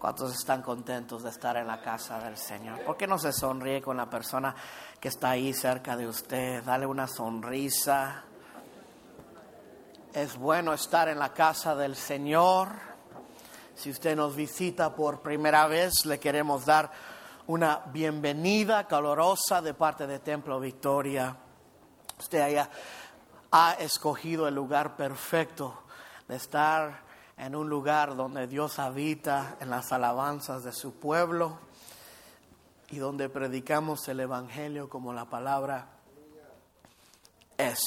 ¿Cuántos están contentos de estar en la casa del Señor? ¿Por qué no se sonríe con la persona que está ahí cerca de usted? Dale una sonrisa. Es bueno estar en la casa del Señor. Si usted nos visita por primera vez, le queremos dar una bienvenida calorosa de parte de Templo Victoria. Usted haya, ha escogido el lugar perfecto de estar en un lugar donde Dios habita en las alabanzas de su pueblo y donde predicamos el Evangelio como la palabra es.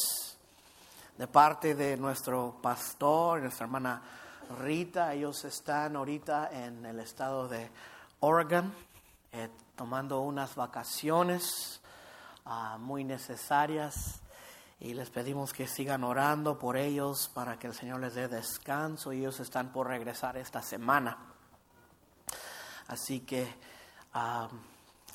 De parte de nuestro pastor, nuestra hermana Rita, ellos están ahorita en el estado de Oregon, eh, tomando unas vacaciones uh, muy necesarias y les pedimos que sigan orando por ellos para que el Señor les dé descanso. Ellos están por regresar esta semana. Así que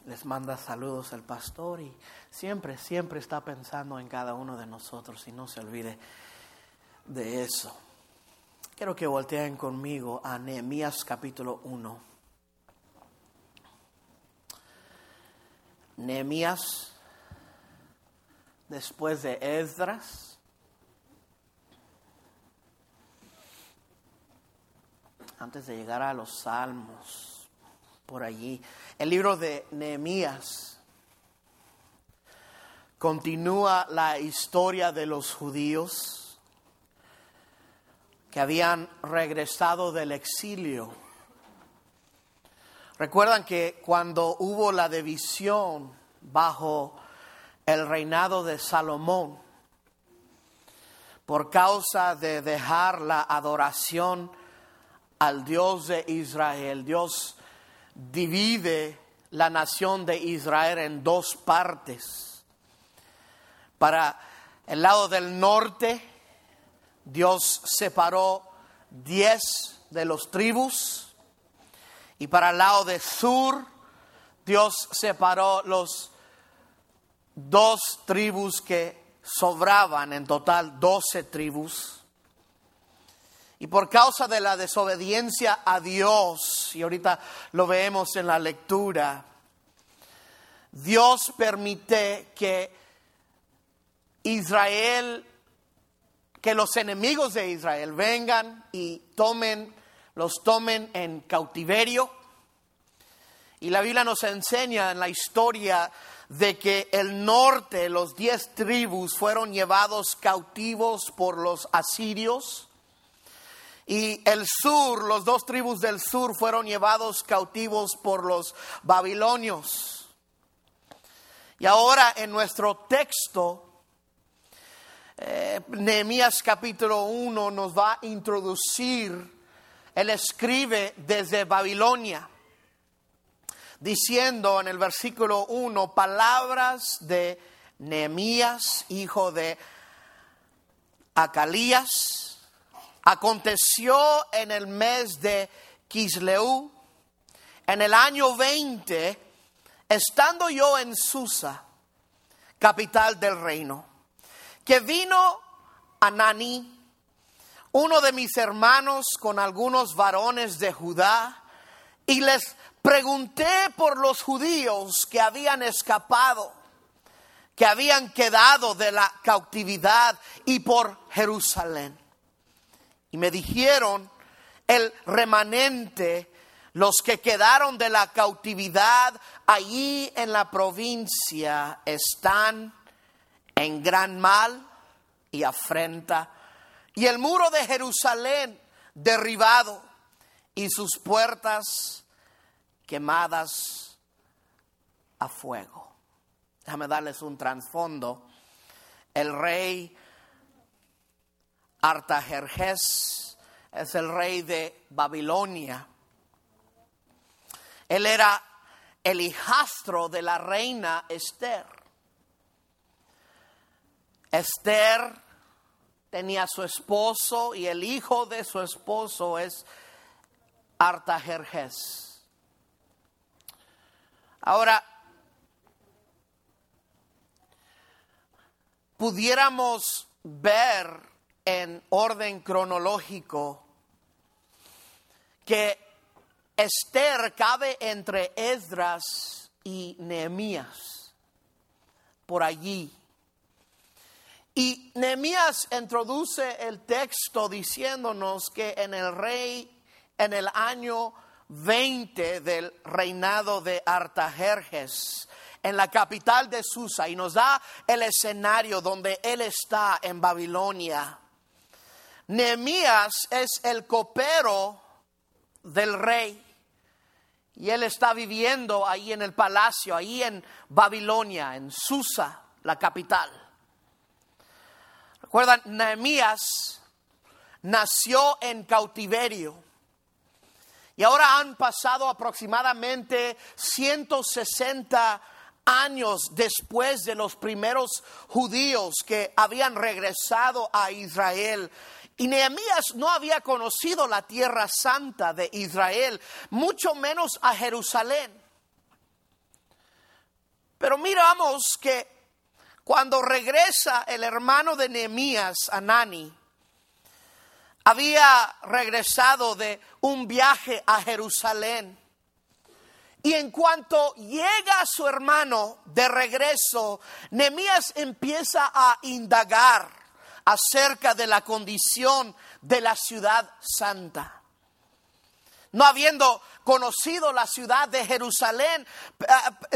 les manda saludos el pastor y siempre, siempre está pensando en cada uno de nosotros y no se olvide de eso. Quiero que volteen conmigo a Nehemías capítulo 1. Nehemías después de Esdras. Antes de llegar a los salmos, por allí. El libro de Nehemías continúa la historia de los judíos que habían regresado del exilio. Recuerdan que cuando hubo la división bajo el reinado de Salomón por causa de dejar la adoración al Dios de Israel. Dios divide la nación de Israel en dos partes. Para el lado del norte, Dios separó diez de los tribus y para el lado del sur, Dios separó los dos tribus que sobraban, en total doce tribus. Y por causa de la desobediencia a Dios, y ahorita lo vemos en la lectura, Dios permite que Israel, que los enemigos de Israel vengan y tomen, los tomen en cautiverio. Y la Biblia nos enseña en la historia de que el norte, los diez tribus, fueron llevados cautivos por los asirios. Y el sur, los dos tribus del sur fueron llevados cautivos por los babilonios. Y ahora en nuestro texto, eh, Nehemías capítulo 1 nos va a introducir, él escribe desde Babilonia diciendo en el versículo 1 palabras de Nehemías, hijo de Acalías. Aconteció en el mes de Kisleu, en el año 20, estando yo en Susa, capital del reino, que vino Anani, uno de mis hermanos con algunos varones de Judá, y les Pregunté por los judíos que habían escapado, que habían quedado de la cautividad y por Jerusalén. Y me dijeron, el remanente, los que quedaron de la cautividad allí en la provincia están en gran mal y afrenta. Y el muro de Jerusalén derribado y sus puertas quemadas a fuego. Déjame darles un trasfondo. El rey Artajerjes es el rey de Babilonia. Él era el hijastro de la reina Esther. Esther tenía su esposo y el hijo de su esposo es Artajerjes. Ahora, pudiéramos ver en orden cronológico que Esther cabe entre Esdras y Nehemías, por allí. Y Nehemías introduce el texto diciéndonos que en el rey, en el año 20 del reinado de Artajerjes, en la capital de Susa, y nos da el escenario donde él está en Babilonia. Nehemías es el copero del rey. Y él está viviendo ahí en el palacio, ahí en Babilonia, en Susa, la capital. Recuerdan, Nehemías nació en cautiverio. Y ahora han pasado aproximadamente 160 años después de los primeros judíos que habían regresado a Israel. Y Nehemías no había conocido la tierra santa de Israel, mucho menos a Jerusalén. Pero miramos que cuando regresa el hermano de Nehemías, Anani, había regresado de un viaje a Jerusalén. Y en cuanto llega su hermano de regreso, Nehemías empieza a indagar acerca de la condición de la ciudad santa no habiendo conocido la ciudad de Jerusalén, eh,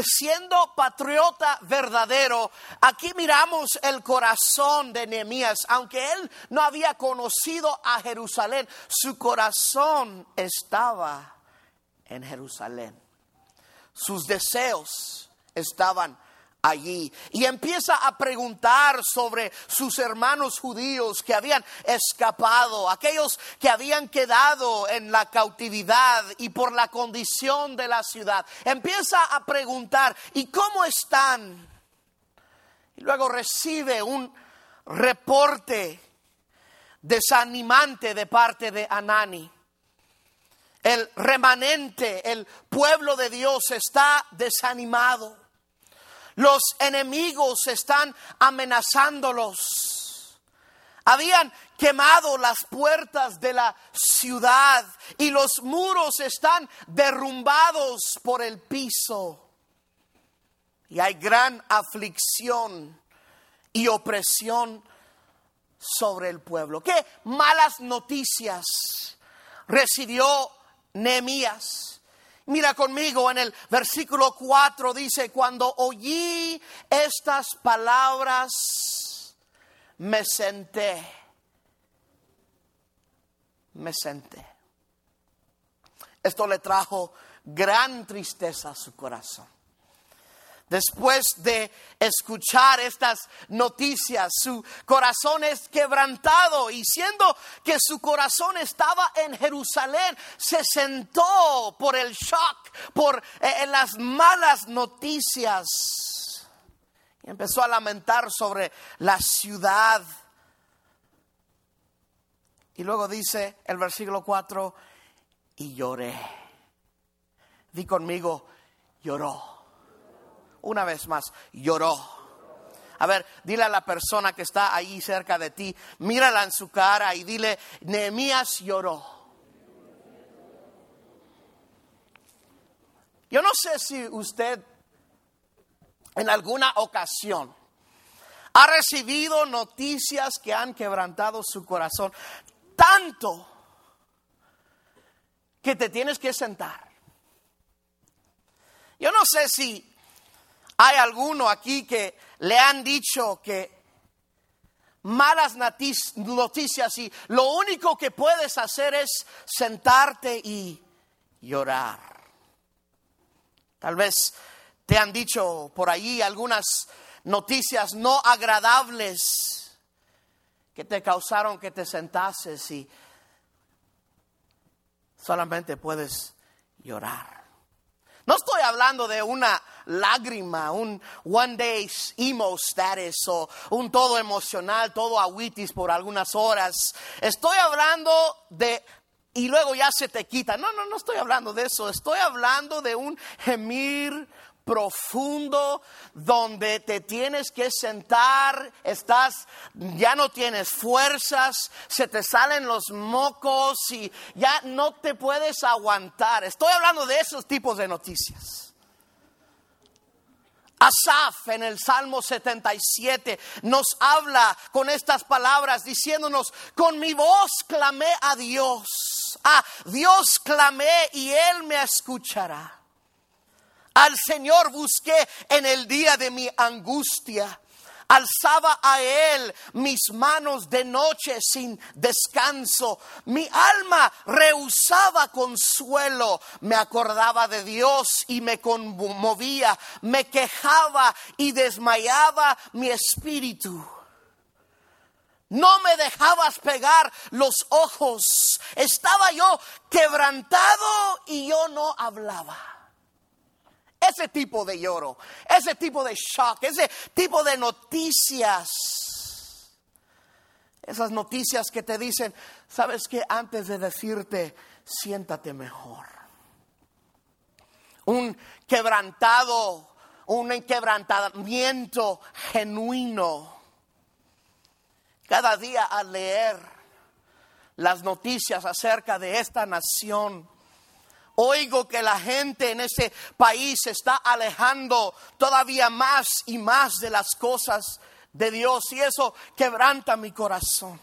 siendo patriota verdadero. Aquí miramos el corazón de Nehemías, aunque él no había conocido a Jerusalén, su corazón estaba en Jerusalén. Sus deseos estaban allí y empieza a preguntar sobre sus hermanos judíos que habían escapado, aquellos que habían quedado en la cautividad y por la condición de la ciudad. Empieza a preguntar, ¿y cómo están? Y luego recibe un reporte desanimante de parte de Anani. El remanente, el pueblo de Dios está desanimado los enemigos están amenazándolos. Habían quemado las puertas de la ciudad y los muros están derrumbados por el piso. Y hay gran aflicción y opresión sobre el pueblo. Qué malas noticias recibió Nehemías. Mira conmigo en el versículo 4 dice, cuando oí estas palabras, me senté, me senté. Esto le trajo gran tristeza a su corazón. Después de escuchar estas noticias, su corazón es quebrantado y siendo que su corazón estaba en Jerusalén, se sentó por el shock, por eh, las malas noticias y empezó a lamentar sobre la ciudad. Y luego dice el versículo 4, y lloré. Di conmigo, lloró una vez más, lloró. A ver, dile a la persona que está ahí cerca de ti, mírala en su cara y dile, Nehemías lloró. Yo no sé si usted en alguna ocasión ha recibido noticias que han quebrantado su corazón tanto que te tienes que sentar. Yo no sé si hay alguno aquí que le han dicho que malas noticias y lo único que puedes hacer es sentarte y llorar. Tal vez te han dicho por allí algunas noticias no agradables que te causaron que te sentases y solamente puedes llorar. No estoy hablando de una lágrima, un one day emo status o un todo emocional, todo aguitis por algunas horas. Estoy hablando de y luego ya se te quita. No, no, no estoy hablando de eso. Estoy hablando de un gemir profundo donde te tienes que sentar, estás, ya no tienes fuerzas, se te salen los mocos y ya no te puedes aguantar. Estoy hablando de esos tipos de noticias. Asaf en el Salmo 77 nos habla con estas palabras diciéndonos, con mi voz clamé a Dios, a Dios clamé y Él me escuchará. Al Señor busqué en el día de mi angustia. Alzaba a Él mis manos de noche sin descanso. Mi alma rehusaba consuelo. Me acordaba de Dios y me conmovía. Me quejaba y desmayaba mi espíritu. No me dejabas pegar los ojos. Estaba yo quebrantado y yo no hablaba. Ese tipo de lloro, ese tipo de shock, ese tipo de noticias. Esas noticias que te dicen, sabes que antes de decirte, siéntate mejor. Un quebrantado, un quebrantamiento genuino. Cada día al leer las noticias acerca de esta nación, Oigo que la gente en ese país se está alejando todavía más y más de las cosas de Dios y eso quebranta mi corazón.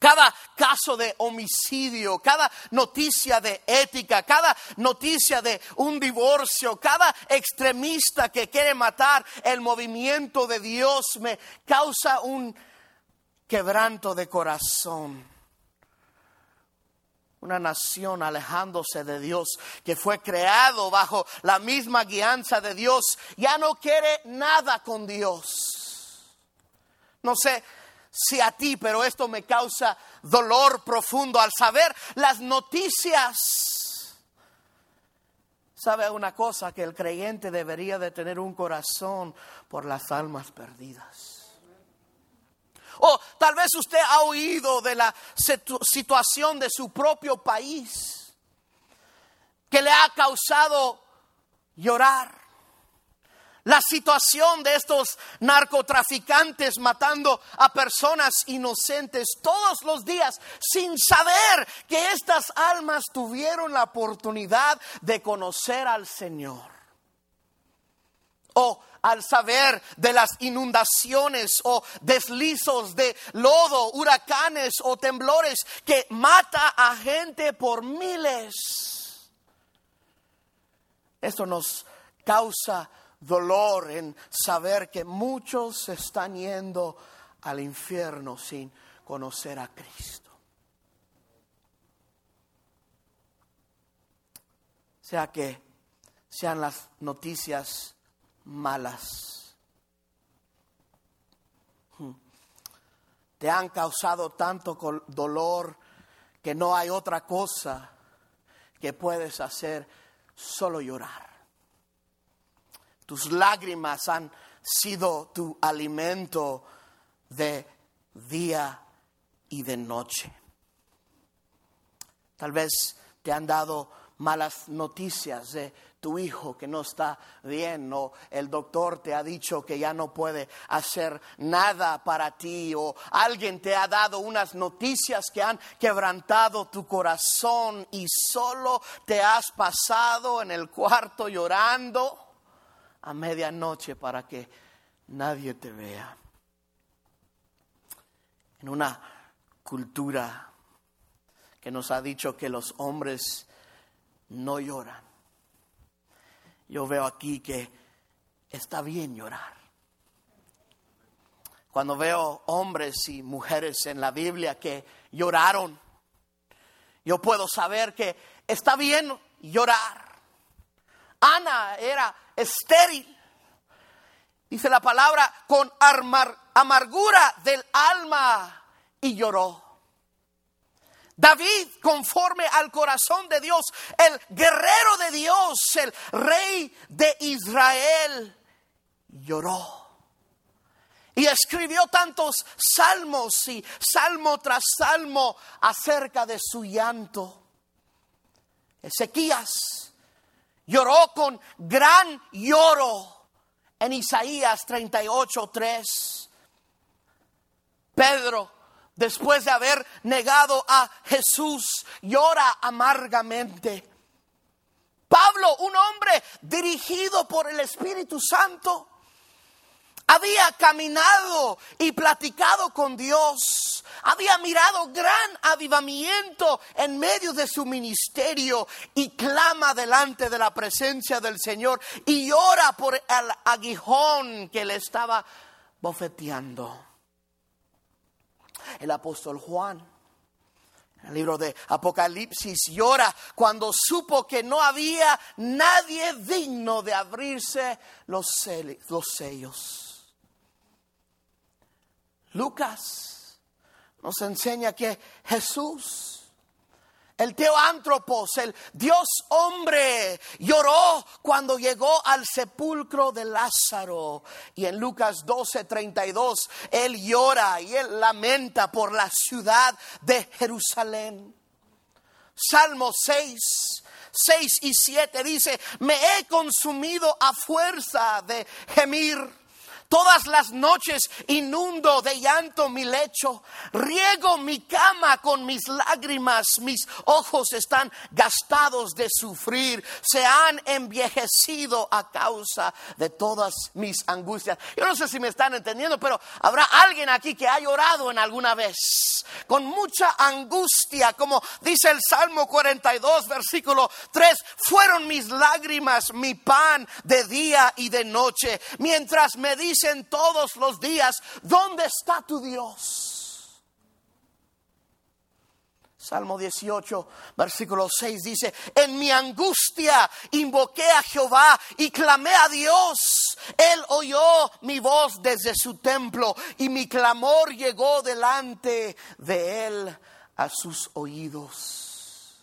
Cada caso de homicidio, cada noticia de ética, cada noticia de un divorcio, cada extremista que quiere matar el movimiento de Dios me causa un quebranto de corazón una nación alejándose de Dios, que fue creado bajo la misma guianza de Dios, ya no quiere nada con Dios. No sé si a ti, pero esto me causa dolor profundo al saber las noticias. ¿Sabe una cosa? Que el creyente debería de tener un corazón por las almas perdidas. O tal vez usted ha oído de la situación de su propio país que le ha causado llorar. La situación de estos narcotraficantes matando a personas inocentes todos los días sin saber que estas almas tuvieron la oportunidad de conocer al Señor. O al saber de las inundaciones o deslizos de lodo, huracanes o temblores que mata a gente por miles. Esto nos causa dolor en saber que muchos están yendo al infierno sin conocer a Cristo. Sea que sean las noticias malas. Hmm. Te han causado tanto dolor que no hay otra cosa que puedes hacer solo llorar. Tus lágrimas han sido tu alimento de día y de noche. Tal vez te han dado malas noticias de tu hijo que no está bien o el doctor te ha dicho que ya no puede hacer nada para ti o alguien te ha dado unas noticias que han quebrantado tu corazón y solo te has pasado en el cuarto llorando a medianoche para que nadie te vea. En una cultura que nos ha dicho que los hombres no lloran yo veo aquí que está bien llorar. Cuando veo hombres y mujeres en la Biblia que lloraron, yo puedo saber que está bien llorar. Ana era estéril. Dice la palabra, con amargura del alma y lloró. David, conforme al corazón de Dios, el guerrero de Dios, el rey de Israel, lloró. Y escribió tantos salmos y salmo tras salmo acerca de su llanto. Ezequías lloró con gran lloro en Isaías 38, 3. Pedro, después de haber negado a Jesús, llora amargamente. Pablo, un hombre dirigido por el Espíritu Santo, había caminado y platicado con Dios, había mirado gran avivamiento en medio de su ministerio y clama delante de la presencia del Señor y ora por el aguijón que le estaba bofeteando. El apóstol Juan el libro de Apocalipsis llora cuando supo que no había nadie digno de abrirse los, sellos. Lucas nos enseña que Jesús, el teoántropos, el Dios hombre, lloró cuando llegó al sepulcro de Lázaro. Y en Lucas 12:32, él llora y él lamenta por la ciudad de Jerusalén. Salmo 6, 6 y 7 dice, me he consumido a fuerza de gemir Todas las noches inundo de llanto mi lecho, riego mi cama con mis lágrimas, mis ojos están gastados de sufrir, se han enviejecido a causa de todas mis angustias. Yo no sé si me están entendiendo, pero habrá alguien aquí que ha llorado en alguna vez, con mucha angustia, como dice el Salmo 42, versículo 3, fueron mis lágrimas mi pan de día y de noche, mientras me dice dicen todos los días, ¿dónde está tu Dios? Salmo 18, versículo 6 dice, en mi angustia invoqué a Jehová y clamé a Dios. Él oyó mi voz desde su templo y mi clamor llegó delante de él a sus oídos.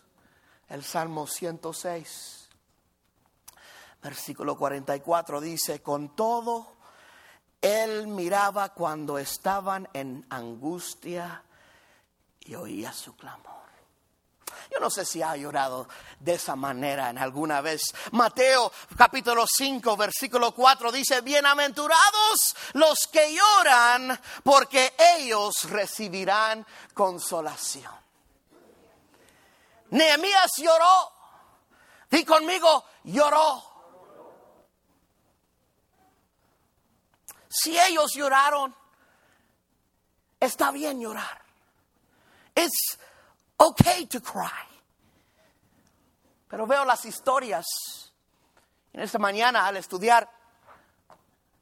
El Salmo 106, versículo 44 dice, con todo él miraba cuando estaban en angustia y oía su clamor. Yo no sé si ha llorado de esa manera en alguna vez. Mateo capítulo 5 versículo 4 dice, bienaventurados los que lloran porque ellos recibirán consolación. Nehemías lloró. Di conmigo, lloró. Si ellos lloraron, está bien llorar. It's okay to cry. Pero veo las historias en esta mañana al estudiar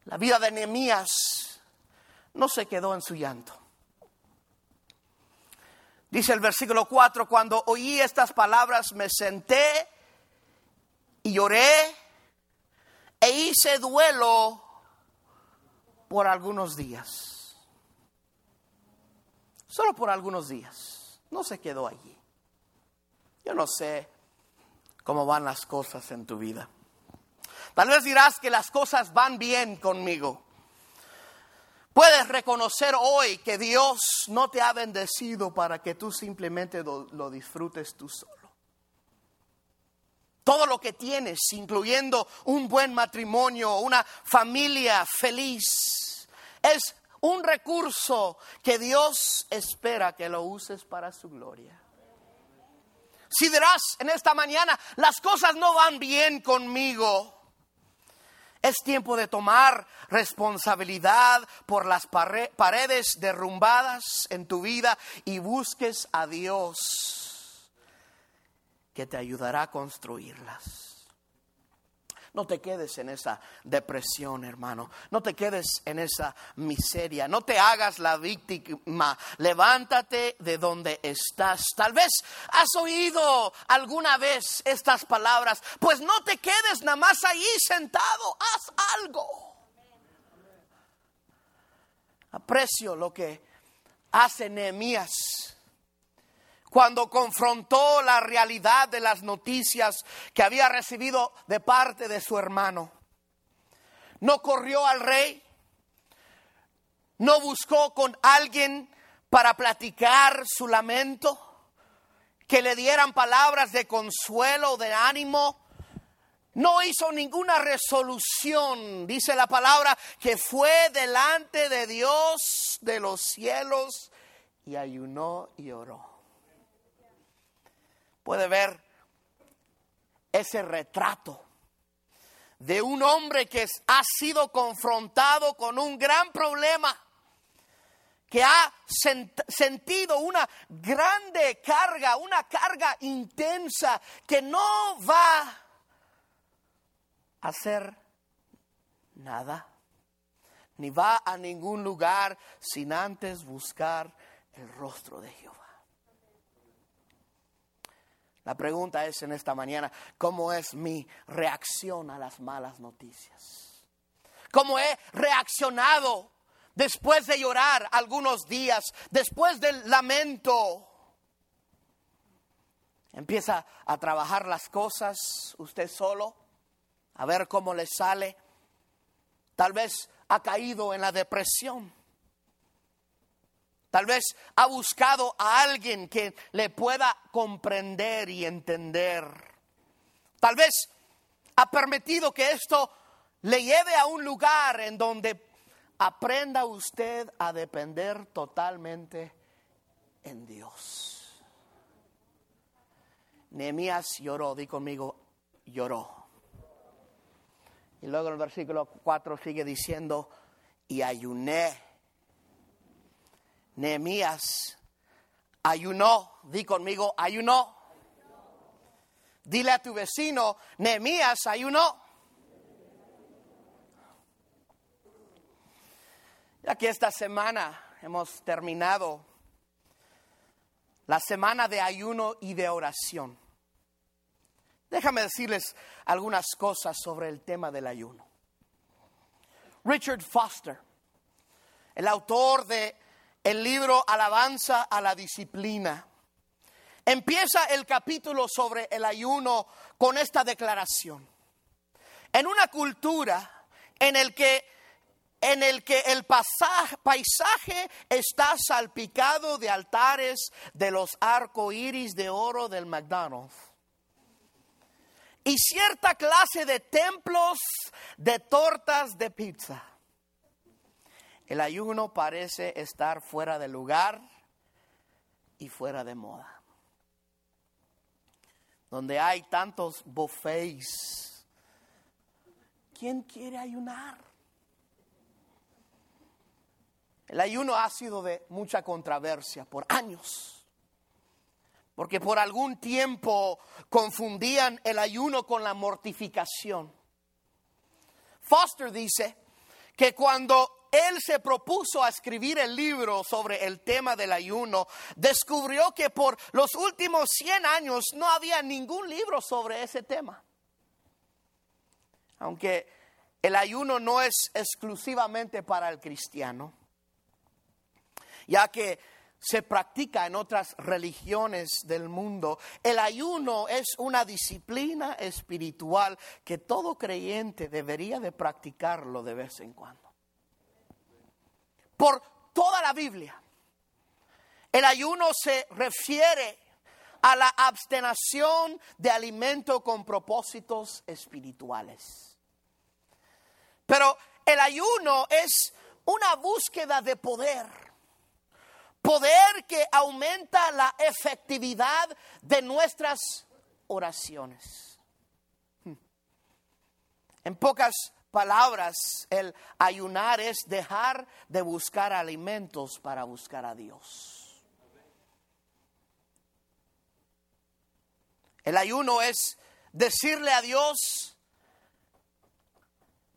la vida de Nehemías, no se quedó en su llanto. Dice el versículo 4, cuando oí estas palabras me senté y lloré e hice duelo por algunos días. Solo por algunos días. No se quedó allí. Yo no sé cómo van las cosas en tu vida. Tal vez dirás que las cosas van bien conmigo. Puedes reconocer hoy que Dios no te ha bendecido para que tú simplemente lo, disfrutes tú solo todo lo que tienes, incluyendo un buen matrimonio, una familia feliz, es un recurso que Dios espera que lo uses para su gloria. Si dirás en esta mañana, las cosas no van bien conmigo, es tiempo de tomar responsabilidad por las paredes derrumbadas en tu vida y busques a Dios que te ayudará a construirlas. No te quedes en esa depresión, hermano. No te quedes en esa miseria. No te hagas la víctima. Levántate de donde estás. Tal vez has oído alguna vez estas palabras. Pues no te quedes nada más ahí sentado. Haz algo. Aprecio lo que hace Nehemías cuando confrontó la realidad de las noticias que había recibido de parte de su hermano. No corrió al rey, no buscó con alguien para platicar su lamento, que le dieran palabras de consuelo, de ánimo. no hizo ninguna resolución, dice la palabra, que fue delante de Dios de los cielos y ayunó y oró. Puede ver ese retrato de un hombre que ha sido confrontado con un gran problema, que ha sentido una grande carga, una carga intensa, que no va a hacer nada, ni va a ningún lugar sin antes buscar el rostro de Jehová. La pregunta es en esta mañana, ¿cómo es mi reacción a las malas noticias? ¿Cómo he reaccionado después de llorar algunos días, después del lamento? Empieza a trabajar las cosas usted solo, a ver cómo le sale. Tal vez ha caído en la depresión. Tal vez ha buscado a alguien que le pueda comprender y entender. Tal vez ha permitido que esto le lleve a un lugar en donde aprenda usted a depender totalmente en Dios. Nehemías lloró, di conmigo, lloró. Y luego el versículo 4 sigue diciendo, y ayuné Nehemías ayunó, di conmigo, ayunó. Dile a tu vecino, Nehemías ayunó. Ya que esta semana hemos terminado la semana de ayuno y de oración. Déjame decirles algunas cosas sobre el tema del ayuno. Richard Foster, el autor de el libro Alabanza a la Disciplina. Empieza el capítulo sobre el ayuno con esta declaración. En una cultura en el que en el que el paisaje está salpicado de altares de los arcoíris de oro del McDonald's y cierta clase de templos de tortas de pizza. El ayuno parece estar fuera de lugar y fuera de moda. Donde hay tantos buffets. ¿Quién quiere ayunar? El ayuno ha sido de mucha controversia por años. Porque por algún tiempo confundían el ayuno con la mortificación. Foster dice que cuando él se propuso a escribir el libro sobre el tema del ayuno, descubrió que por los últimos 100 años no había ningún libro sobre ese tema. Aunque el ayuno no es exclusivamente para el cristiano, ya que se practica en otras religiones del mundo. El ayuno es una disciplina espiritual que todo creyente debería de practicarlo de vez en cuando por toda la Biblia. El ayuno se refiere a la abstenación de alimento con propósitos espirituales. Pero el ayuno es una búsqueda de poder. Poder que aumenta la efectividad de nuestras oraciones. En pocas palabras, el ayunar es dejar de buscar alimentos para buscar a Dios. El ayuno es decirle a Dios,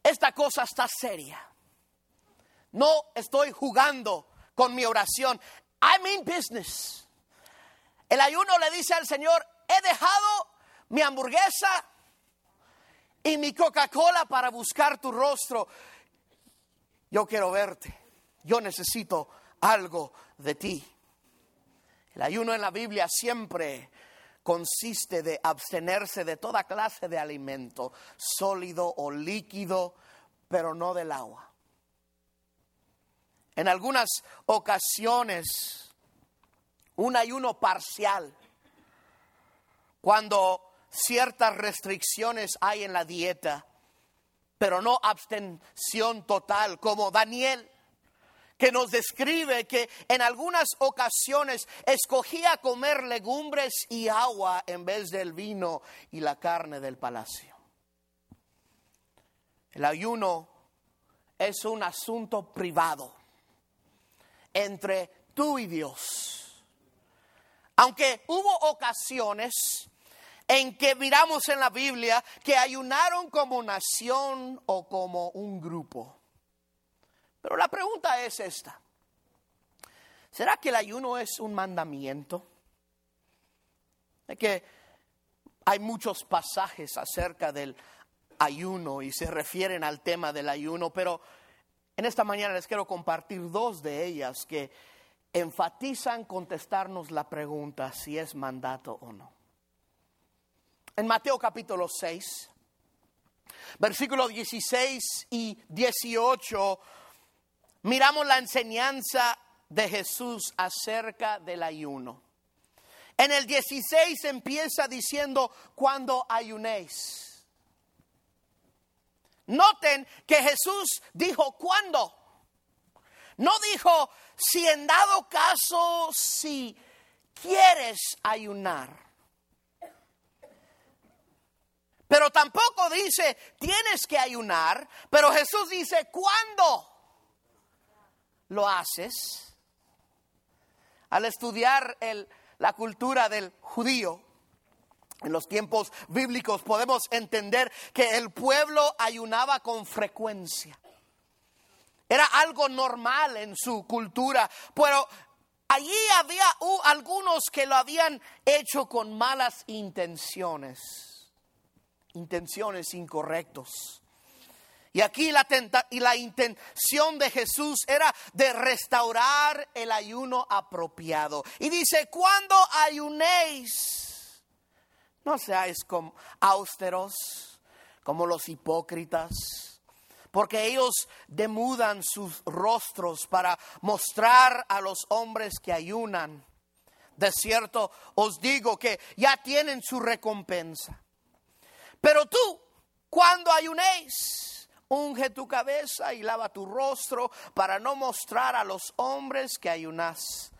esta cosa está seria. No estoy jugando con mi oración. I'm in business. El ayuno le dice al Señor, he dejado mi hamburguesa, y mi Coca-Cola para buscar tu rostro. Yo quiero verte. Yo necesito algo de ti. El ayuno en la Biblia siempre consiste de abstenerse de toda clase de alimento, sólido o líquido, pero no del agua. En algunas ocasiones, un ayuno parcial, cuando ciertas restricciones hay en la dieta, pero no abstención total como Daniel que nos describe que en algunas ocasiones escogía comer legumbres y agua en vez del vino y la carne del palacio. El ayuno es un asunto privado entre tú y Dios. Aunque hubo ocasiones en que miramos en la Biblia que ayunaron como nación o como un grupo. Pero la pregunta es esta. ¿Será que el ayuno es un mandamiento? Que hay muchos pasajes acerca del ayuno y se refieren al tema del ayuno, pero en esta mañana les quiero compartir dos de ellas que enfatizan contestarnos la pregunta si es mandato o no. En Mateo capítulo 6, versículos 16 y 18, miramos la enseñanza de Jesús acerca del ayuno. En el 16 empieza diciendo, cuando ayunéis. Noten que Jesús dijo, ¿cuándo? No dijo, si en dado caso, si quieres ayunar. Pero tampoco dice, tienes que ayunar, pero Jesús dice, ¿cuándo? lo haces, al estudiar la cultura del judío, en los tiempos bíblicos podemos entender que el pueblo ayunaba con frecuencia. Era algo normal en su cultura, pero allí había algunos que lo habían hecho con malas intenciones, intenciones incorrectos. Y aquí la, y la intención de Jesús era de restaurar el ayuno apropiado. Y dice, cuando ayunéis, no seáis como austeros, como los hipócritas, porque ellos demudan sus rostros para mostrar a los hombres que ayunan. De cierto os digo que ya tienen su recompensa. Pero tú, cuando ayunéis, Unge tu cabeza y lava tu rostro para no mostrar a los hombres que ayunas,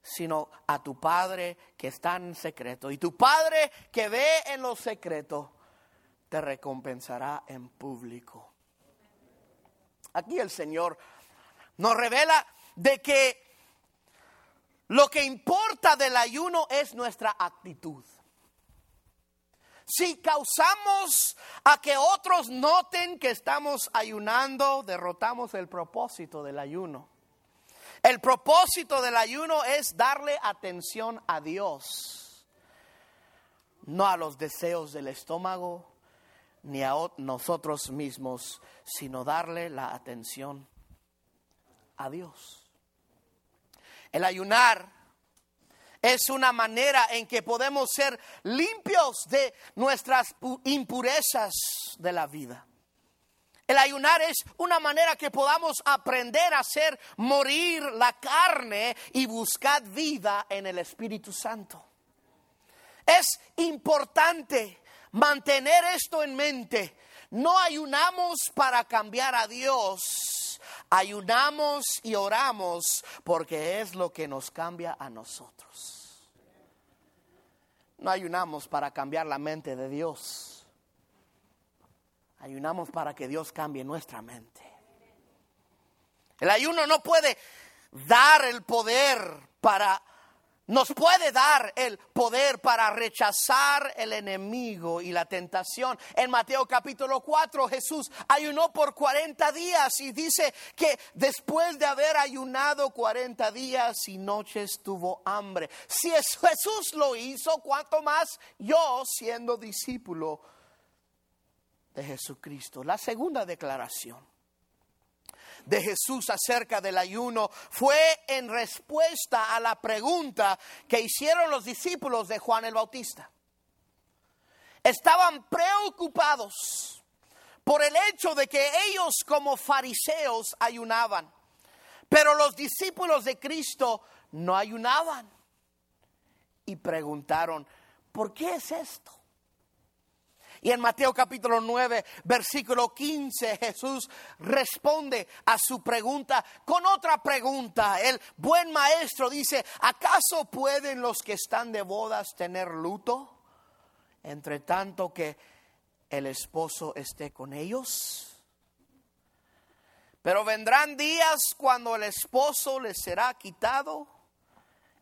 sino a tu Padre que está en secreto. Y tu Padre que ve en lo secreto te recompensará en público. Aquí el Señor nos revela de que lo que importa del ayuno es nuestra actitud. Si causamos a que otros noten que estamos ayunando, derrotamos el propósito del ayuno. El propósito del ayuno es darle atención a Dios, no a los deseos del estómago, ni a nosotros mismos, sino darle la atención a Dios. El ayunar es una manera en que podemos ser limpios de nuestras impurezas de la vida. El ayunar es una manera que podamos aprender a hacer morir la carne y buscar vida en el Espíritu Santo. Es importante mantener esto en mente. No ayunamos para cambiar a Dios, ayunamos y oramos porque es lo que nos cambia a nosotros. No ayunamos para cambiar la mente de Dios. Ayunamos para que Dios cambie nuestra mente. El ayuno no puede dar el poder para nos puede dar el poder para rechazar el enemigo y la tentación. En Mateo capítulo 4 Jesús ayunó por 40 días y dice que después de haber ayunado 40 días y noches tuvo hambre. Si Jesús lo hizo, ¿cuánto más yo siendo discípulo de Jesucristo? La segunda declaración de Jesús acerca del ayuno fue en respuesta a la pregunta que hicieron los discípulos de Juan el Bautista. Estaban preocupados por el hecho de que ellos como fariseos ayunaban, pero los discípulos de Cristo no ayunaban. Y preguntaron, ¿por qué es esto? Y en Mateo capítulo 9, versículo 15, Jesús responde a su pregunta con otra pregunta. El buen maestro dice, ¿acaso pueden los que están de bodas tener luto? Entre tanto que el esposo esté con ellos. Pero vendrán días cuando el esposo les será quitado.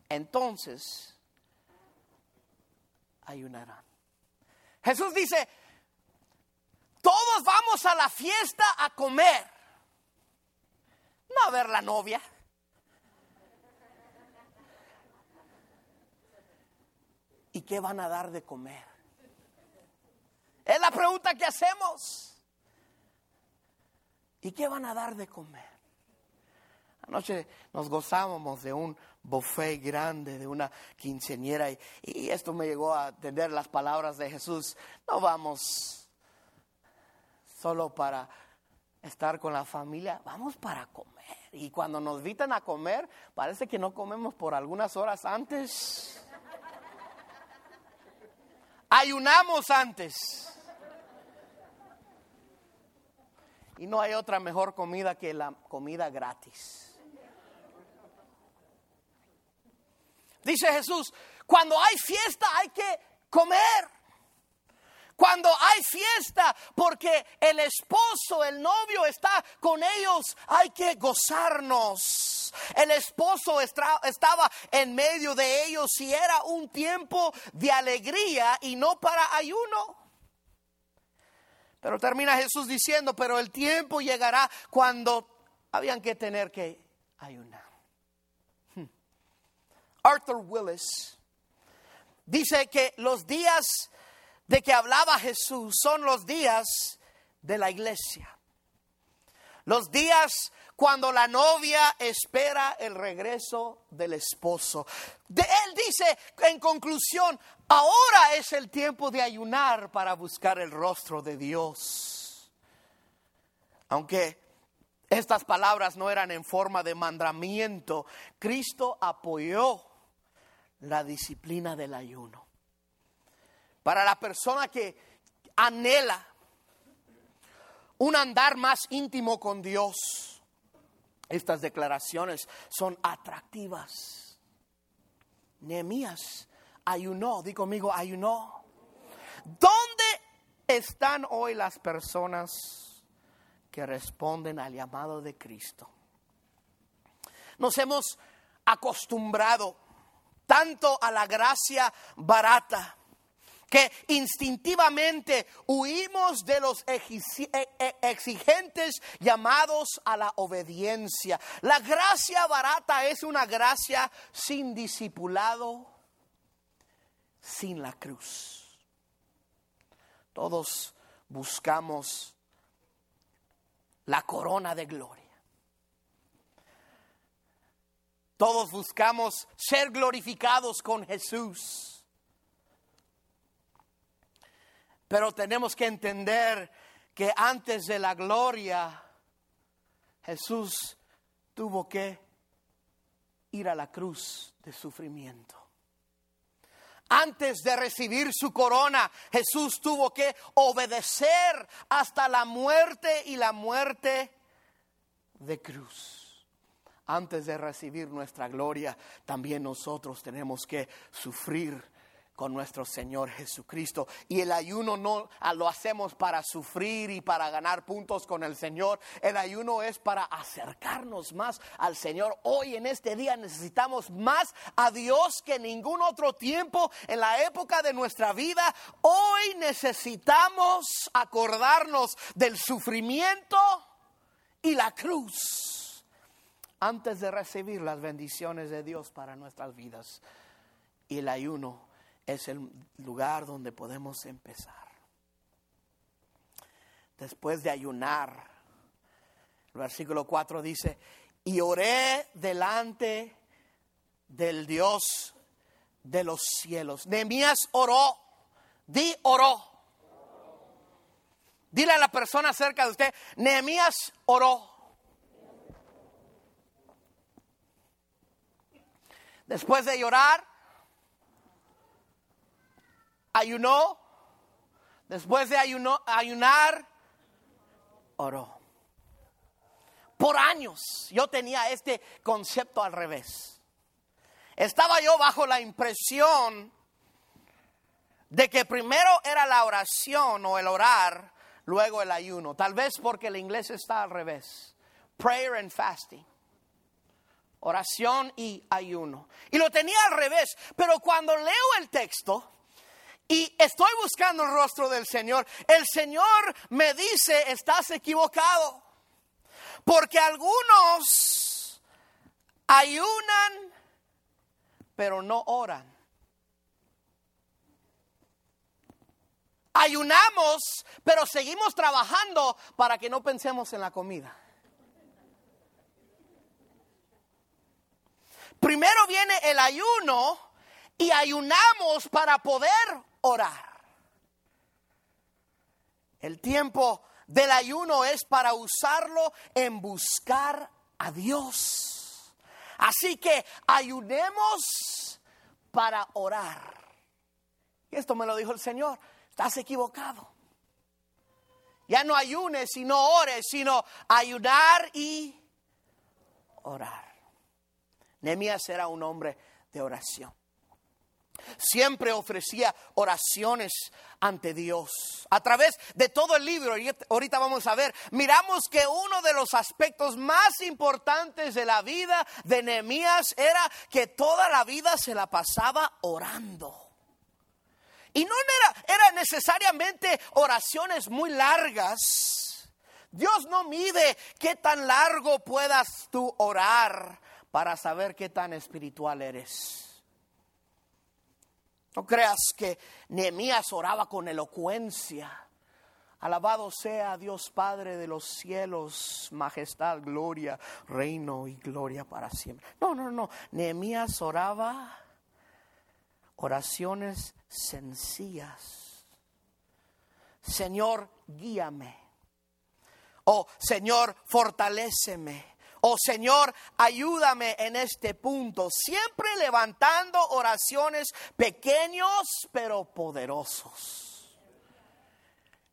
Entonces ayunarán. Jesús dice, todos vamos a la fiesta a comer, no a ver la novia. ¿Y qué van a dar de comer? Es la pregunta que hacemos. ¿Y qué van a dar de comer? Anoche nos gozábamos de un buffet grande, de una quinceañera, y, esto me llegó a entender las palabras de Jesús. No vamos solo para estar con la familia, vamos para comer. Y cuando nos invitan a comer, parece que no comemos por algunas horas antes. Ayunamos antes. Y no hay otra mejor comida que la comida gratis. Dice Jesús, cuando hay fiesta hay que comer. Cuando hay fiesta, porque el esposo, el novio está con ellos, hay que gozarnos. El esposo estaba en medio de ellos y era un tiempo de alegría y no para ayuno. Pero termina Jesús diciendo, pero el tiempo llegará cuando habían que tener que ayunar. Arthur Willis dice que los días de que hablaba Jesús son los días de la iglesia. Los días cuando la novia espera el regreso del esposo. De él dice en conclusión, ahora es el tiempo de ayunar para buscar el rostro de Dios. Aunque estas palabras no eran en forma de mandamiento, Cristo apoyó la disciplina del ayuno. Para la persona que anhela un andar más íntimo con Dios, estas declaraciones son atractivas. Nehemías ayunó, di conmigo, ayunó. ¿Dónde están hoy las personas que responden al llamado de Cristo? Nos hemos acostumbrado tanto a la gracia barata que instintivamente huimos de los e, e, exigentes llamados a la obediencia. La gracia barata es una gracia sin discipulado, sin la cruz. Todos buscamos la corona de gloria. Todos buscamos ser glorificados con Jesús. Pero tenemos que entender que antes de la gloria, Jesús tuvo que ir a la cruz de sufrimiento. Antes de recibir su corona, Jesús tuvo que obedecer hasta la muerte y la muerte de cruz. Antes de recibir nuestra gloria, también nosotros tenemos que sufrir con nuestro Señor Jesucristo. Y el ayuno no ah, lo hacemos para sufrir y para ganar puntos con el Señor. El ayuno es para acercarnos más al Señor. Hoy en este día necesitamos más a Dios que ningún otro tiempo en la época de nuestra vida. Hoy necesitamos acordarnos del sufrimiento y la cruz antes de recibir las bendiciones de Dios para nuestras vidas. Y el ayuno es el lugar donde podemos empezar. Después de ayunar, el versículo 4 dice, y oré delante del Dios de los cielos. Nehemías oró, di oró. Dile a la persona cerca de usted, Nehemías oró. Después de llorar, ayunó, Después de ayunar, oró. Por años yo tenía este concepto al revés. Estaba yo bajo la impresión de que primero era la oración o el orar, luego el ayuno. Tal vez porque el inglés está al revés. Prayer and fasting. Oración y ayuno. Y lo tenía al revés. Pero cuando leo el texto y estoy buscando el rostro del Señor, el Señor me dice, estás equivocado. Porque algunos ayunan, pero no oran. Ayunamos, pero seguimos trabajando para que no pensemos en la comida. Primero viene el ayuno y ayunamos para poder orar. El tiempo del ayuno es para usarlo en buscar a Dios. Así que ayunemos para orar. Y esto me lo dijo el Señor. Estás equivocado. Ya no ayunes y no ores, sino ayudar y orar. Nehemías era un hombre de oración. Siempre ofrecía oraciones ante Dios. A través de todo el libro, y ahorita vamos a ver, miramos que uno de los aspectos más importantes de la vida de Nehemías era que toda la vida se la pasaba orando. Y no era, era necesariamente oraciones muy largas. Dios no mide qué tan largo puedas tú orar para saber qué tan espiritual eres. No creas que Nehemías oraba con elocuencia. Alabado sea Dios Padre de los cielos, majestad, gloria, reino y gloria para siempre. No, no, no. Nehemías oraba oraciones sencillas. Señor, guíame. Oh Señor, fortaléceme. Oh Señor, ayúdame en este punto. Siempre levantando oraciones pequeños pero poderosos.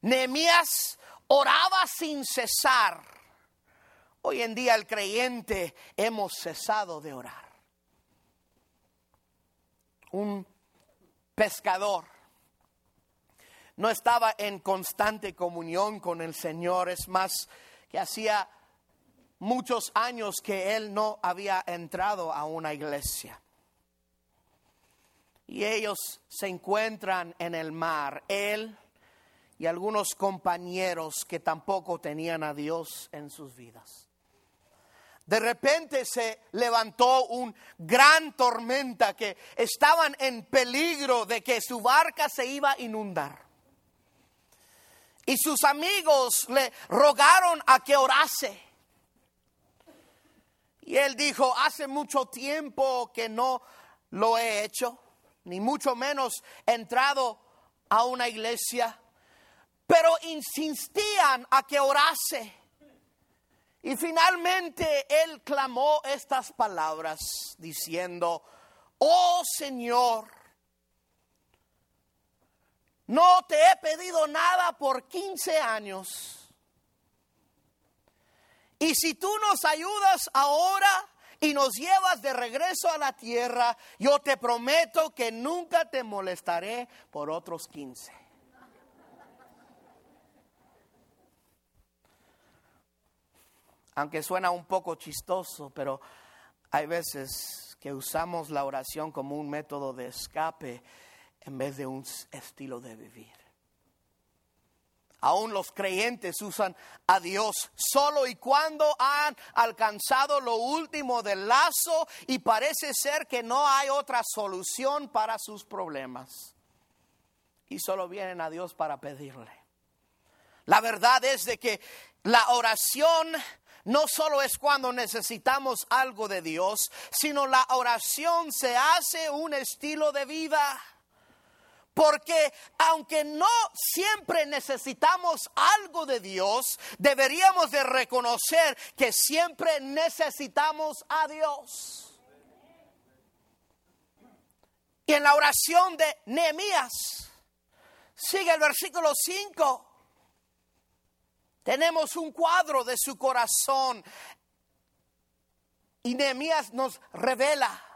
Nehemías oraba sin cesar. Hoy en día el creyente hemos cesado de orar. Un pescador. No estaba en constante comunión con el Señor, es más, que hacía muchos años que él no había entrado a una iglesia. Y ellos se encuentran en el mar, él y algunos compañeros que tampoco tenían a Dios en sus vidas. De repente se levantó un gran tormenta que estaban en peligro de que su barca se iba a inundar. Y sus amigos le rogaron a que orase. Y él dijo, hace mucho tiempo que no lo he hecho, ni mucho menos entrado a una iglesia, pero insistían a que orase. Y finalmente él clamó estas palabras diciendo, oh Señor, no te he pedido nada por 15 años. Y si tú nos ayudas ahora y nos llevas de regreso a la tierra, yo te prometo que nunca te molestaré por otros 15. aunque suena un poco chistoso, pero hay veces que usamos la oración como un método de escape en vez de un estilo de vivir. Aún los creyentes usan a Dios solo y cuando han alcanzado lo último del lazo y parece ser que no hay otra solución para sus problemas. Y solo vienen a Dios para pedirle. La verdad es de que la oración no solo es cuando necesitamos algo de Dios, sino la oración se hace un estilo de vida. Porque aunque no siempre necesitamos algo de Dios, deberíamos de reconocer que siempre necesitamos a Dios. Y en la oración de Nehemías Sigue el versículo 5. Tenemos un cuadro de su corazón. Y Nehemías nos revela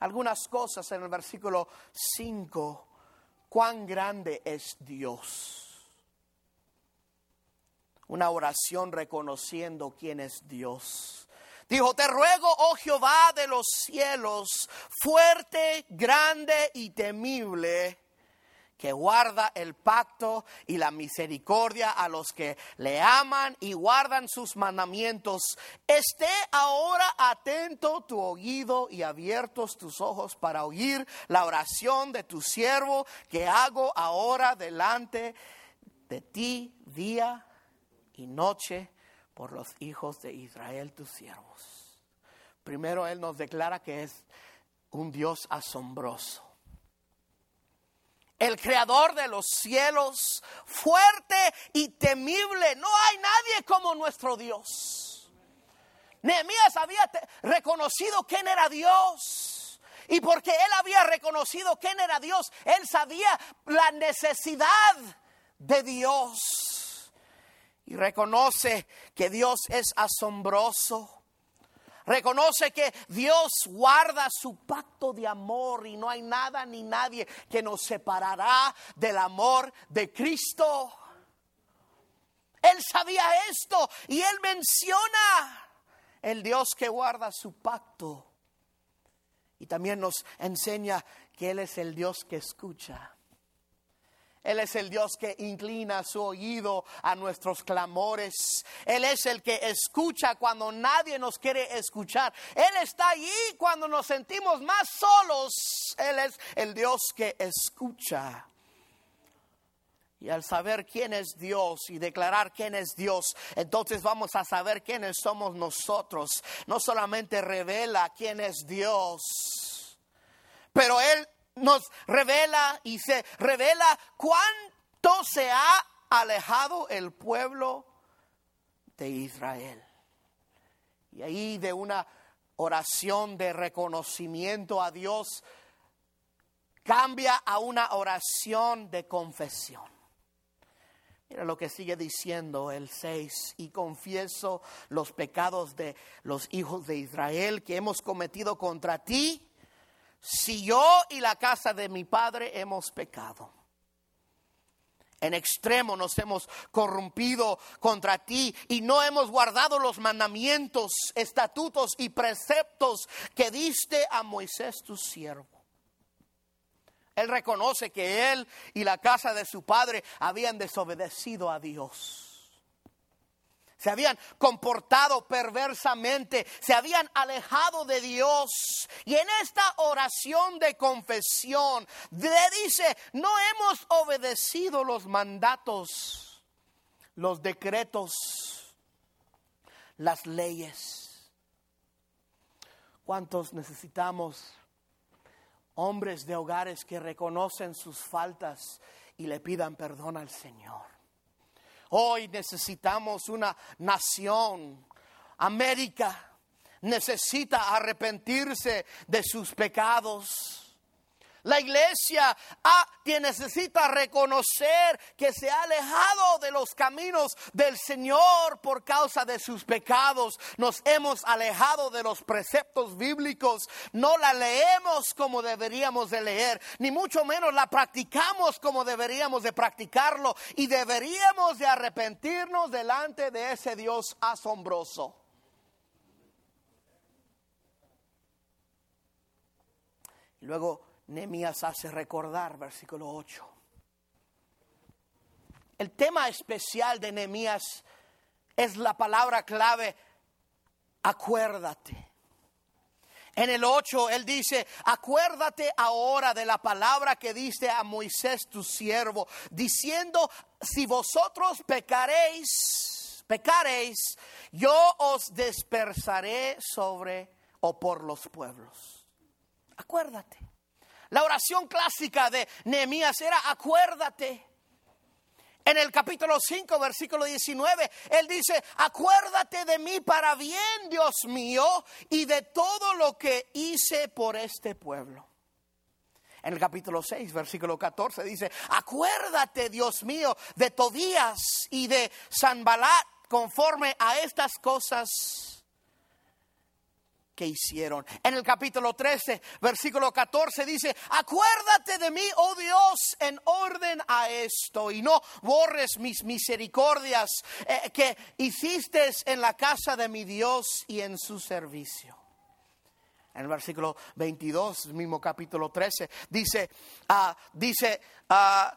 algunas cosas en el versículo 5. Cuán grande es Dios. Una oración reconociendo quién es Dios. Dijo, te ruego, oh Jehová de los cielos, fuerte, grande y temible que guarda el pacto y la misericordia a los que le aman y guardan sus mandamientos. Esté ahora atento tu oído y abiertos tus ojos para oír la oración de tu siervo que hago ahora delante de ti día y noche por los hijos de Israel, tus siervos. Primero Él nos declara que es un Dios asombroso el creador de los cielos, fuerte y temible. No hay nadie como nuestro Dios. Nehemías había reconocido quién era Dios. Y porque él había reconocido quién era Dios, él sabía la necesidad de Dios. Y reconoce que Dios es asombroso Reconoce que Dios guarda su pacto de amor y no hay nada ni nadie que nos separará del amor de Cristo. Él sabía esto y él menciona el Dios que guarda su pacto. Y también nos enseña que Él es el Dios que escucha. Él es el Dios que inclina su oído a nuestros clamores. Él es el que escucha cuando nadie nos quiere escuchar. Él está allí cuando nos sentimos más solos. Él es el Dios que escucha. Y al saber quién es Dios y declarar quién es Dios, entonces vamos a saber quiénes somos nosotros. No solamente revela quién es Dios, pero Él nos revela y se revela cuánto se ha alejado el pueblo de Israel. Y ahí de una oración de reconocimiento a Dios cambia a una oración de confesión. Mira lo que sigue diciendo el 6, y confieso los pecados de los hijos de Israel que hemos cometido contra ti si yo y la casa de mi padre hemos pecado. En extremo nos hemos corrompido contra ti y no hemos guardado los mandamientos, estatutos y preceptos que diste a Moisés tu siervo. Él reconoce que él y la casa de su padre habían desobedecido a Dios se habían comportado perversamente, se habían alejado de Dios. Y en esta oración de confesión le dice, no hemos obedecido los mandatos, los decretos, las leyes. ¿Cuántos necesitamos hombres de hogares que reconocen sus faltas y le pidan perdón al Señor? Hoy necesitamos una nación. América necesita arrepentirse de sus pecados. La iglesia ah, necesita reconocer que se ha alejado de los caminos del Señor por causa de sus pecados. Nos hemos alejado de los preceptos bíblicos. No la leemos como deberíamos de leer, ni mucho menos la practicamos como deberíamos de practicarlo. Y deberíamos de arrepentirnos delante de ese Dios asombroso. Luego Nehemías hace recordar, versículo 8. El tema especial de Nehemías es la palabra clave, acuérdate. En el 8 él dice, acuérdate ahora de la palabra que diste a Moisés tu siervo, diciendo, si vosotros pecaréis, pecaréis, yo os dispersaré sobre o por los pueblos. Acuérdate. La oración clásica de Nehemías era acuérdate. En el capítulo 5, versículo 19, él dice, acuérdate de mí para bien, Dios mío, y de todo lo que hice por este pueblo. En el capítulo 6, versículo 14 dice, acuérdate, Dios mío, de Tobías y de Sanbalat conforme a estas cosas que hicieron. En el capítulo 13, versículo 14 dice, acuérdate de mí, oh Dios, en orden a esto y no borres mis misericordias eh, que hiciste en la casa de mi Dios y en su servicio. En el versículo 22, mismo capítulo 13, dice, uh, dice, uh,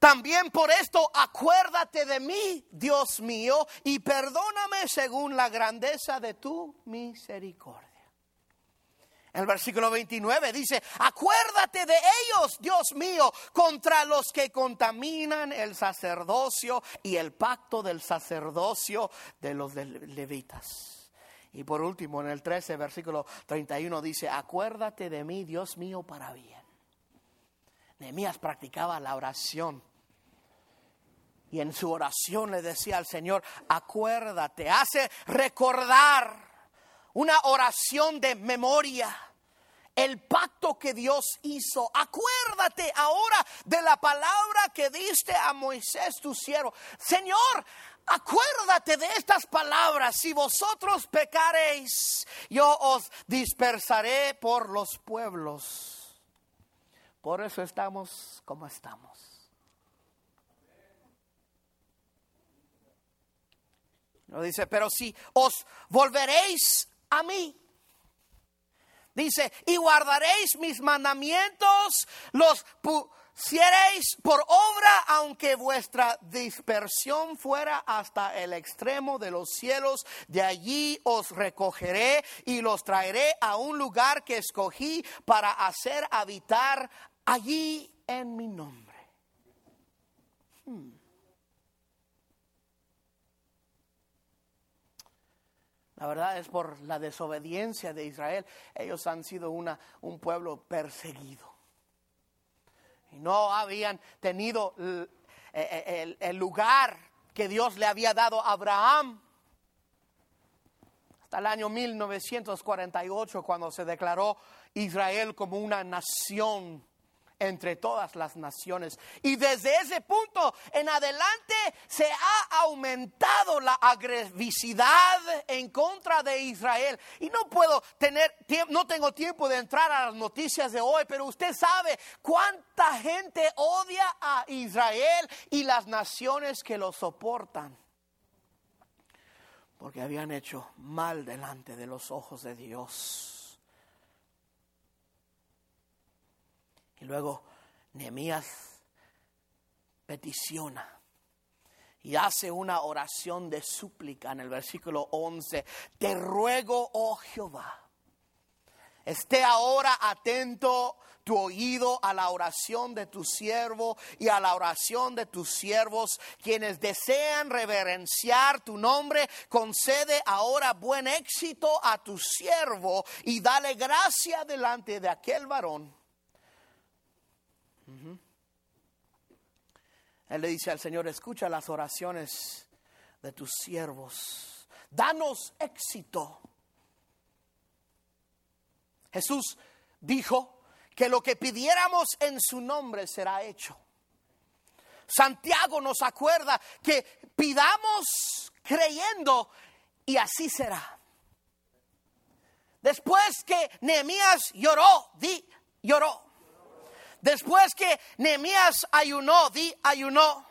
también por esto acuérdate de mí, Dios mío, y perdóname según la grandeza de tu misericordia. El versículo 29 dice, acuérdate de ellos, Dios mío, contra los que contaminan el sacerdocio y el pacto del sacerdocio de los levitas. Y por último, en el 13, versículo 31 dice, acuérdate de mí, Dios mío, para bien. Nehemías practicaba la oración. Y en su oración le decía al Señor, acuérdate, hace recordar una oración de memoria. El pacto que Dios hizo. Acuérdate ahora de la palabra que diste a Moisés, tu siervo. Señor, acuérdate de estas palabras. Si vosotros pecareis, yo os dispersaré por los pueblos. Por eso estamos como estamos. No dice, pero si os volveréis a mí. Dice, y guardaréis mis mandamientos, los pusiereis por obra, aunque vuestra dispersión fuera hasta el extremo de los cielos, de allí os recogeré y los traeré a un lugar que escogí para hacer habitar allí en mi nombre. Hmm. La verdad es por la desobediencia de Israel. Ellos han sido una, un pueblo perseguido. Y no habían tenido el, el, el lugar que Dios le había dado a Abraham hasta el año 1948 cuando se declaró Israel como una nación entre todas las naciones. Y desde ese punto en adelante se ha aumentado la agresividad en contra de Israel. Y no puedo tener, no tengo tiempo de entrar a las noticias de hoy, pero usted sabe cuánta gente odia a Israel y las naciones que lo soportan. Porque habían hecho mal delante de los ojos de Dios. Y luego Nehemías peticiona y hace una oración de súplica en el versículo 11. Te ruego, oh Jehová, esté ahora atento tu oído a la oración de tu siervo y a la oración de tus siervos, quienes desean reverenciar tu nombre, concede ahora buen éxito a tu siervo y dale gracia delante de aquel varón él le dice al Señor, escucha las oraciones de tus siervos, danos éxito. Jesús dijo que lo que pidiéramos en su nombre será hecho. Santiago nos acuerda que pidamos creyendo y así será. Después que Nehemías lloró, di, lloró. Después que Nehemías ayunó, di ayunó.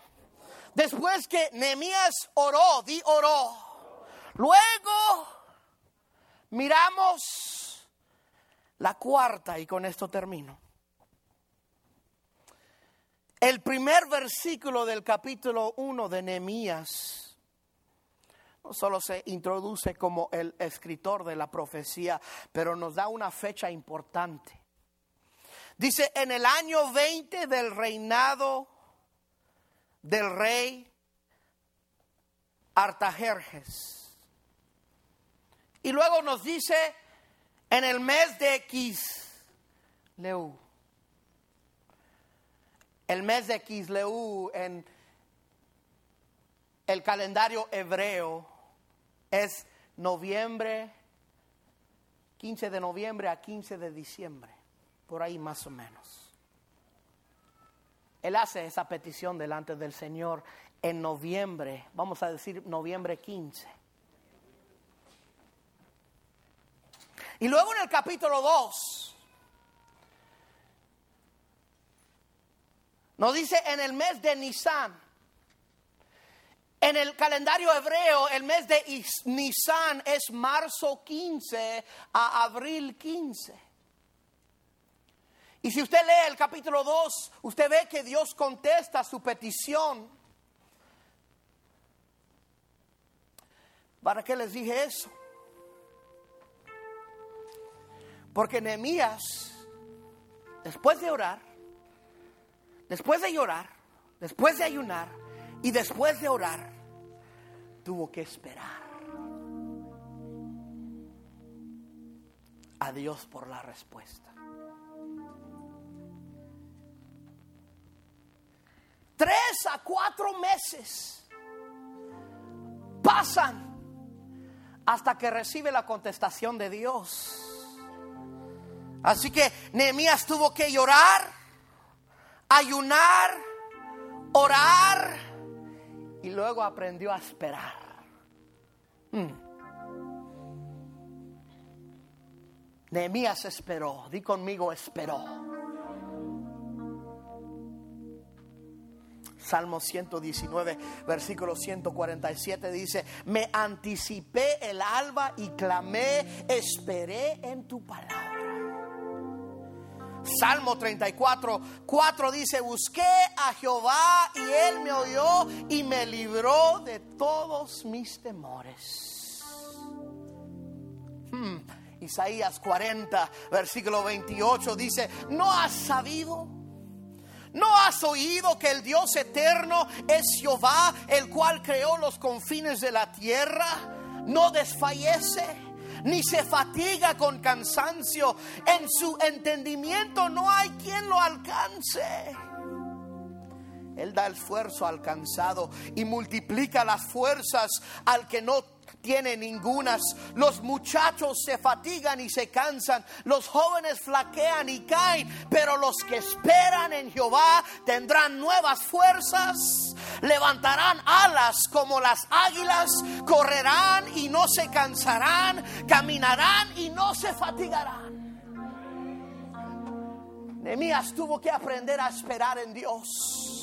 Después que Nehemías oró, di oró. Luego miramos la cuarta y con esto termino. El primer versículo del capítulo 1 de Nehemías no solo se introduce como el escritor de la profecía, pero nos da una fecha importante. Dice, en el año 20 del reinado del rey Artajerjes. Y luego nos dice, en el mes de Kisleu. El mes de Kisleu en el calendario hebreo es noviembre, 15 de noviembre a 15 de diciembre por ahí más o menos. Él hace esa petición delante del Señor en noviembre, vamos a decir noviembre 15. Y luego en el capítulo 2, nos dice en el mes de Nisan, en el calendario hebreo, el mes de Nisan es marzo 15 a abril 15. Y si usted lee el capítulo 2, usted ve que Dios contesta su petición. ¿Para qué les dije eso? Porque Nehemías, después de orar, después de llorar, después de ayunar y después de orar, tuvo que esperar a Dios por la respuesta. Tres a cuatro meses pasan hasta que recibe la contestación de Dios. Así que Nehemías tuvo que llorar, ayunar, orar y luego aprendió a esperar. Hmm. Nehemías esperó, di conmigo esperó. Salmo 119, versículo 147 dice, me anticipé el alba y clamé, esperé en tu palabra. Salmo 34, 4 dice, busqué a Jehová y él me oyó y me libró de todos mis temores. Hmm, Isaías 40, versículo 28 dice, ¿no has sabido? ¿No has oído que el Dios eterno es Jehová, el cual creó los confines de la tierra? No desfallece, ni se fatiga con cansancio. En su entendimiento no hay quien lo alcance. Él da esfuerzo al cansado y multiplica las fuerzas al que no tiene ningunas. Los muchachos se fatigan y se cansan, los jóvenes flaquean y caen, pero los que esperan en Jehová tendrán nuevas fuerzas, levantarán alas como las águilas, correrán y no se cansarán, caminarán y no se fatigarán. Nehemías tuvo que aprender a esperar en Dios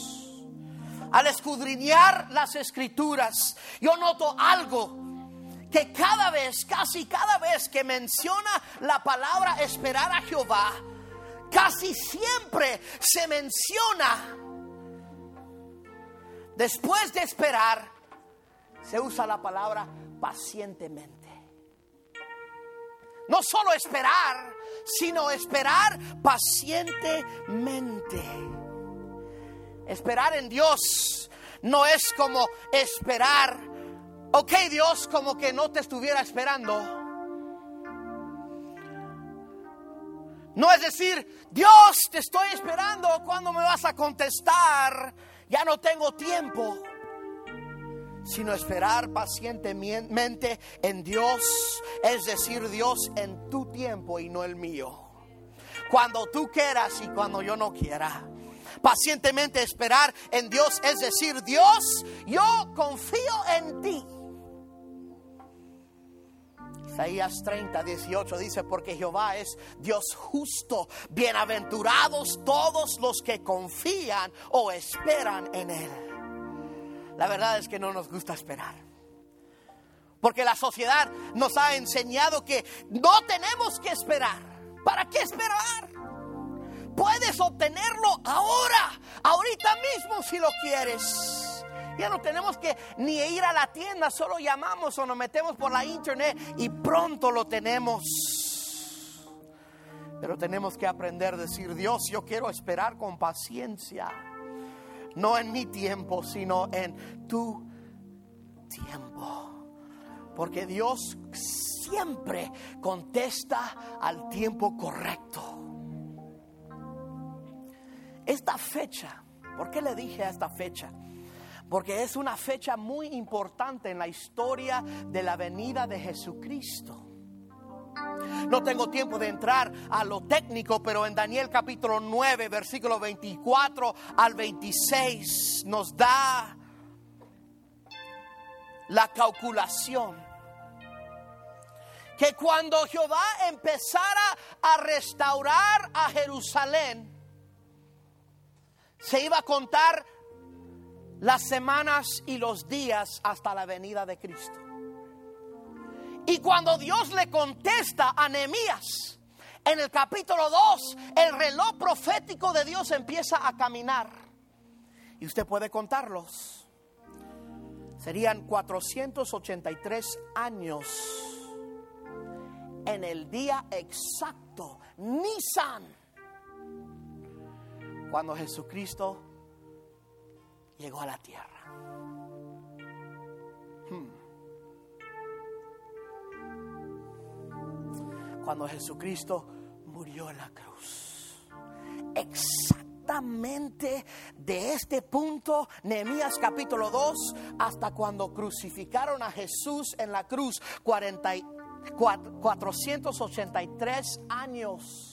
al escudriñar las escrituras, yo noto algo que cada vez, casi cada vez que menciona la palabra esperar a Jehová, casi siempre se menciona, después de esperar, se usa la palabra pacientemente. No solo esperar, sino esperar pacientemente. Esperar en Dios no es como esperar ok Dios, como que no te estuviera esperando. No es decir, Dios, te estoy esperando, ¿cuándo me vas a contestar? Ya no tengo tiempo. Sino esperar pacientemente en Dios, es decir, Dios en tu tiempo y no el mío. Cuando tú quieras y cuando yo no quiera pacientemente esperar en Dios, es decir, Dios, yo confío en ti. Isaías 30, 18 dice, porque Jehová es Dios justo, bienaventurados todos los que confían o esperan en Él. La verdad es que no nos gusta esperar. Porque la sociedad nos ha enseñado que no tenemos que esperar. ¿Para qué esperar? Puedes obtenerlo ahora, ahorita mismo si lo quieres. Ya no tenemos que ni ir a la tienda, solo llamamos o nos metemos por la internet y pronto lo tenemos. Pero tenemos que aprender a decir, Dios, yo quiero esperar con paciencia. No en mi tiempo, sino en tu tiempo. Porque Dios siempre contesta al tiempo correcto. Esta fecha, ¿por qué le dije a esta fecha? Porque es una fecha muy importante en la historia de la venida de Jesucristo. No tengo tiempo de entrar a lo técnico, pero en Daniel capítulo 9, versículo 24 al 26 nos da la calculación que cuando Jehová empezara a restaurar a Jerusalén, se iba a contar las semanas y los días hasta la venida de Cristo. Y cuando Dios le contesta a Nehemías, en el capítulo 2, el reloj profético de Dios empieza a caminar. Y usted puede contarlos. Serían 483 años en el día exacto, Nisan, cuando Jesucristo llegó a la tierra. Hmm. Cuando Jesucristo murió en la cruz. Exactamente de este punto, Nehemías capítulo 2, hasta cuando crucificaron a Jesús en la cruz, 483 años.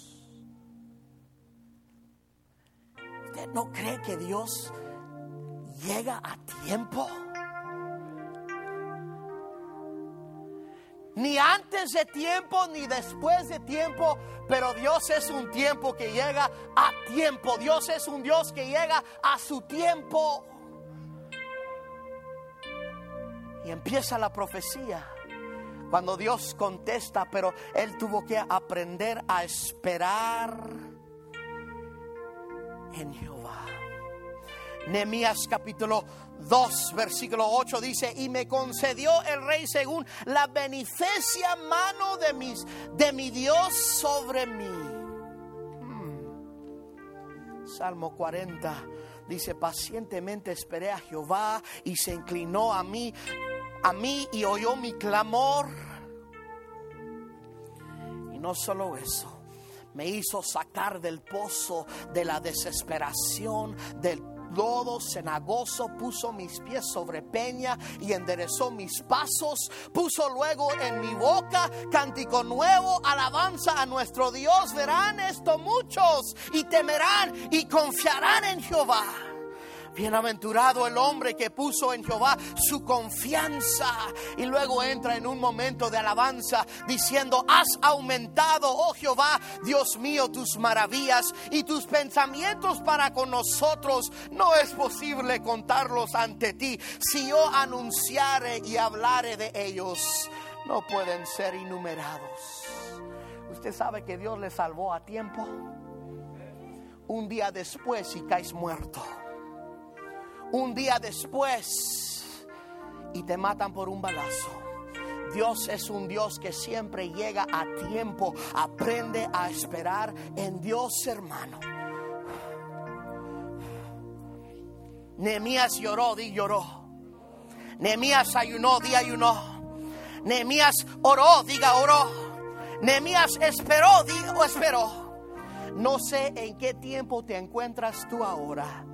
¿Usted no cree que Dios llega a tiempo. Ni antes de tiempo ni después de tiempo, pero Dios es un tiempo que llega a tiempo. Dios es un Dios que llega a su tiempo. Y empieza la profecía. Cuando Dios contesta, pero él tuvo que aprender a esperar en Jehová. Nehemías capítulo 2, versículo 8 dice, y me concedió el rey según la beneficia mano de, mis, de mi Dios sobre mí. Hmm. Salmo 40 dice, pacientemente esperé a Jehová y se inclinó a mí, a mí y oyó mi clamor. Y no solo eso, me hizo sacar del pozo de la desesperación, del lodo cenagoso, puso mis pies sobre peña y enderezó mis pasos, puso luego en mi boca cántico nuevo, alabanza a nuestro Dios. Verán esto muchos y temerán y confiarán en Jehová. Bienaventurado el hombre que puso en Jehová su confianza y luego entra en un momento de alabanza diciendo, has aumentado, oh Jehová, Dios mío, tus maravillas y tus pensamientos para con nosotros. No es posible contarlos ante ti. Si yo anunciare y hablare de ellos, no pueden ser enumerados. Usted sabe que Dios le salvó a tiempo. Un día después y caes muerto un día después y te matan por un balazo. Dios es un Dios que siempre llega a tiempo. Aprende a esperar en Dios, hermano. Nehemías lloró, di lloró. Nehemías ayunó, di ayunó. Nehemías oró, diga oró. Nehemías esperó, di esperó. No sé en qué tiempo te encuentras tú ahora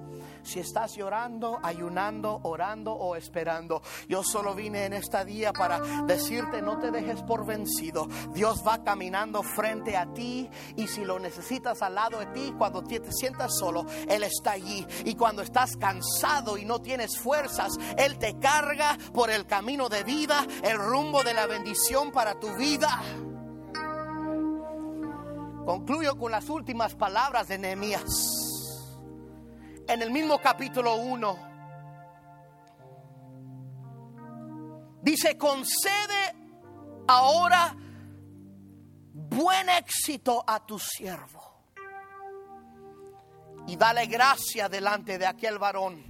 si estás llorando, ayunando, orando o esperando. Yo solo vine en esta día para decirte no te dejes por vencido. Dios va caminando frente a ti y si lo necesitas al lado de ti, cuando te sientas solo, Él está allí. Y cuando estás cansado y no tienes fuerzas, Él te carga por el camino de vida, el rumbo de la bendición para tu vida. Concluyo con las últimas palabras de Nehemías en el mismo capítulo 1. Dice, concede ahora buen éxito a tu siervo y dale gracia delante de aquel varón.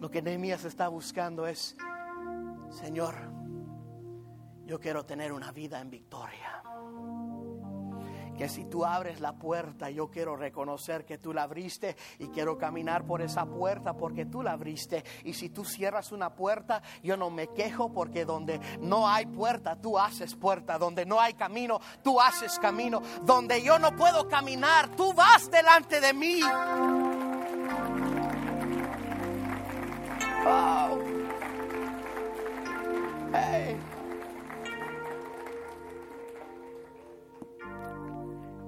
Lo que Nehemías está buscando es, Señor, yo quiero tener una vida en victoria que si tú abres la puerta, yo quiero reconocer que tú la abriste y quiero caminar por esa puerta porque tú la abriste. Y si tú cierras una puerta, yo no me quejo porque donde no hay puerta, tú haces puerta. Donde no hay camino, tú haces camino. Donde yo no puedo caminar, tú vas delante de mí. Hey.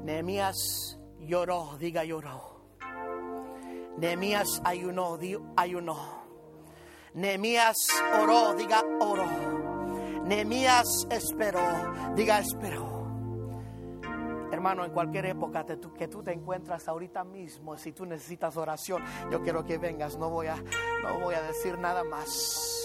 Nehemías lloró, diga lloró. Nehemías ayunó, di ayunó. Nehemías oró, diga oró. Nehemías esperó, diga esperó. Hermano, en cualquier época que tú, te encuentras ahorita mismo, si tú necesitas oración, yo quiero que vengas, no voy a, no voy a decir nada más.